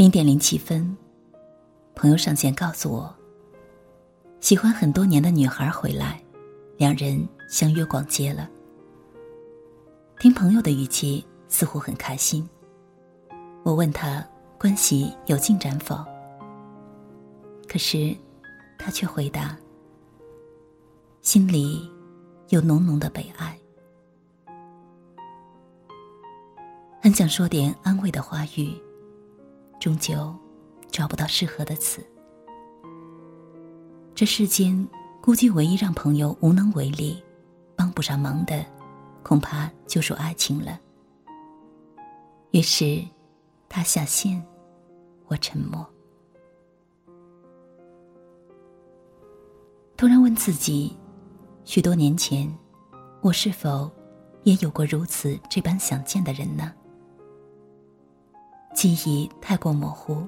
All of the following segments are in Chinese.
零点零七分，朋友上线告诉我，喜欢很多年的女孩回来，两人相约逛街了。听朋友的语气，似乎很开心。我问他关系有进展否？可是，他却回答：心里有浓浓的悲哀。很想说点安慰的话语，终究找不到适合的词。这世间，估计唯一让朋友无能为力、帮不上忙的，恐怕就属爱情了。于是，他下线，我沉默。突然问自己：许多年前，我是否也有过如此这般想见的人呢？记忆太过模糊，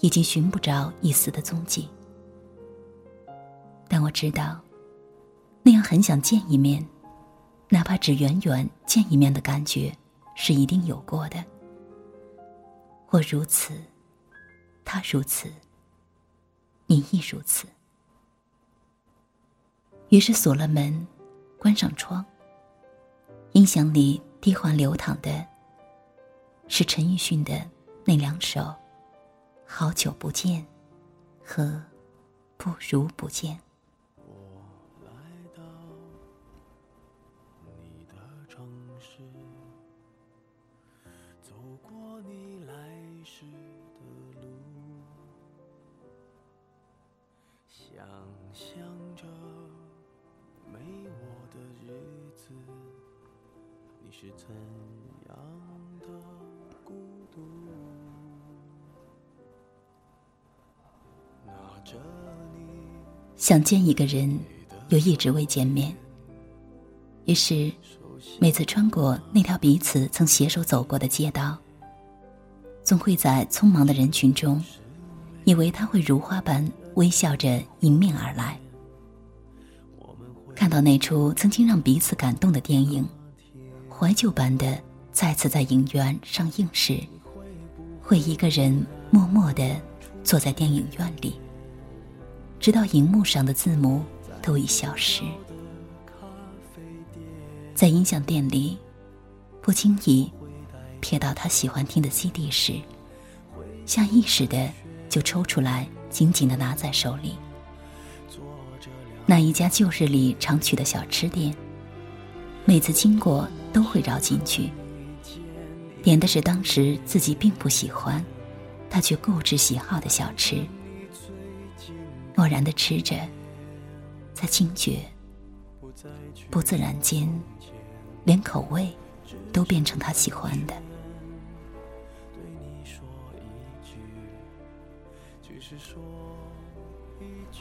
已经寻不着一丝的踪迹。但我知道，那样很想见一面，哪怕只远远见一面的感觉，是一定有过的。我如此，他如此，你亦如此。于是锁了门，关上窗。音响里低缓流淌的。是陈奕迅的那两首《好久不见》和《不如不见》。我来到你的城市，走过你来时的路，想象着没我的日子，你是怎样想见一个人，又一直未见面。于是，每次穿过那条彼此曾携手走过的街道，总会在匆忙的人群中，以为他会如花般微笑着迎面而来。看到那出曾经让彼此感动的电影，怀旧般的再次在影院上映时，会一个人默默的坐在电影院里。直到荧幕上的字母都已消失，在音响店里，不经意瞥到他喜欢听的 CD 时，下意识的就抽出来，紧紧的拿在手里。那一家旧日里常去的小吃店，每次经过都会绕进去，点的是当时自己并不喜欢，他却固执喜好的小吃。漠然的吃着，在惊觉，不自然间，连口味都变成他喜欢的。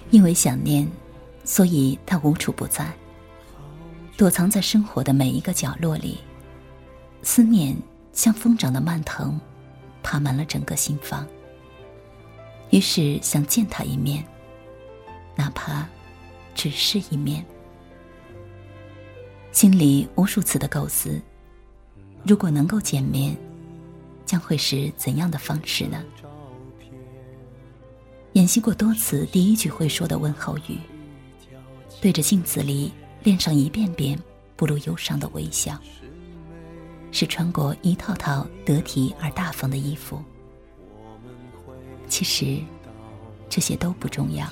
因为想念，所以他无处不在，躲藏在生活的每一个角落里。思念像疯长的蔓藤，爬满了整个心房。于是想见他一面。哪怕只是一面，心里无数次的构思：如果能够见面，将会是怎样的方式呢？演习过多次第一句会说的问候语，对着镜子里练上一遍遍不露忧伤的微笑，是穿过一套套得体而大方的衣服。其实，这些都不重要。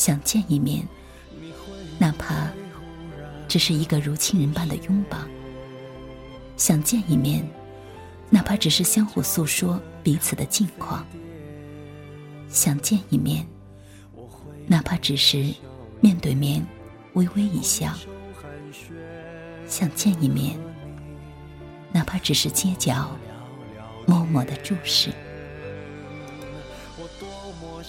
想见一面，哪怕只是一个如亲人般的拥抱；想见一面，哪怕只是相互诉说彼此的近况；想见一面，哪怕只是面对面微微一笑；想见一面，哪怕只是街角默默的注视。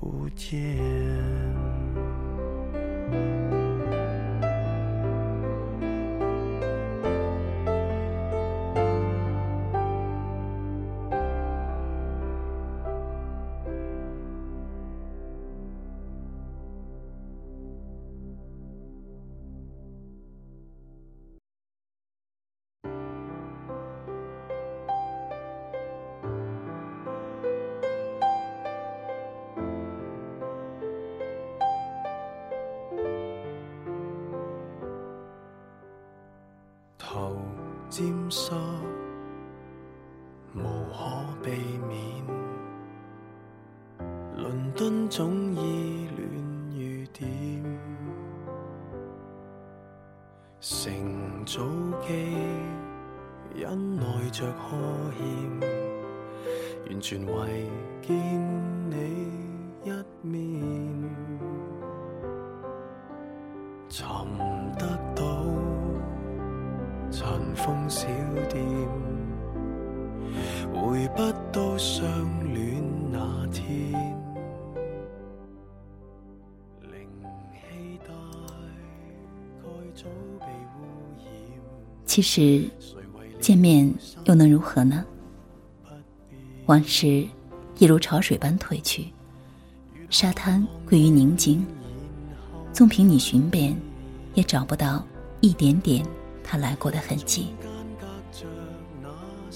不见。沾湿，无可避免。伦敦总依恋雨点，乘早机忍耐着呵欠，完全为见你一面，寻。尘封小店，回不到相恋那天。灵气大概早被污染。其实，见面又能如何呢？往事一如潮水般退去，沙滩归于宁静。纵凭你寻遍，也找不到一点点。他来过的痕迹。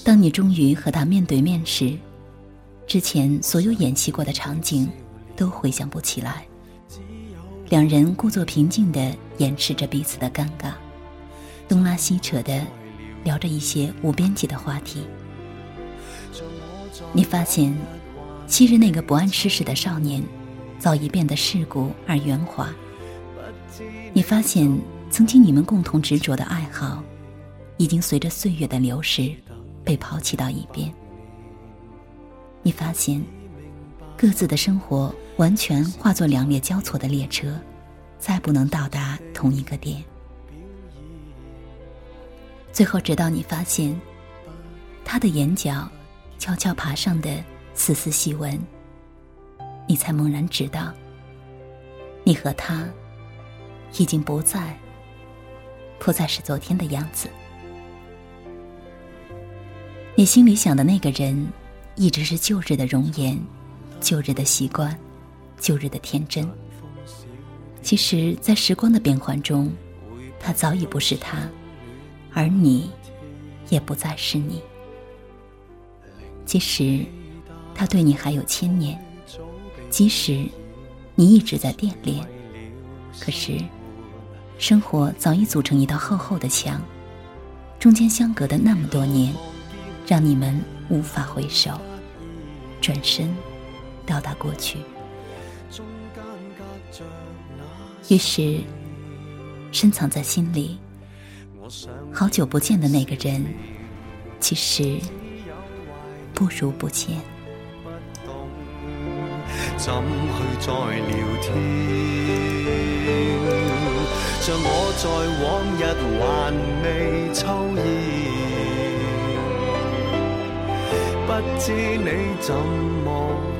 当你终于和他面对面时，之前所有演习过的场景都回想不起来。两人故作平静地掩饰着彼此的尴尬，东拉西扯地聊着一些无边际的话题。你发现，昔日那个不谙世事的少年，早已变得世故而圆滑。你发现。曾经你们共同执着的爱好，已经随着岁月的流逝被抛弃到一边。你发现，各自的生活完全化作两列交错的列车，再不能到达同一个点。最后，直到你发现，他的眼角悄悄爬上的丝丝细纹，你才猛然知道，你和他已经不在。不再是昨天的样子。你心里想的那个人，一直是旧日的容颜，旧日的习惯，旧日的天真。其实，在时光的变换中，他早已不是他，而你，也不再是你。即使他对你还有牵念，即使你一直在惦念，可是。生活早已组成一道厚厚的墙，中间相隔的那么多年，让你们无法回首，转身到达过去。于是，深藏在心里，好久不见的那个人，其实不如不见。怎去再聊天？在往日还未抽烟，不知你怎么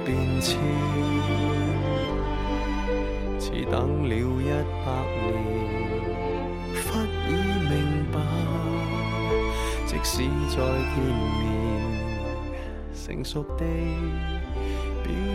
变迁，似等了一百年，忽已明白，即使再见面，成熟地表。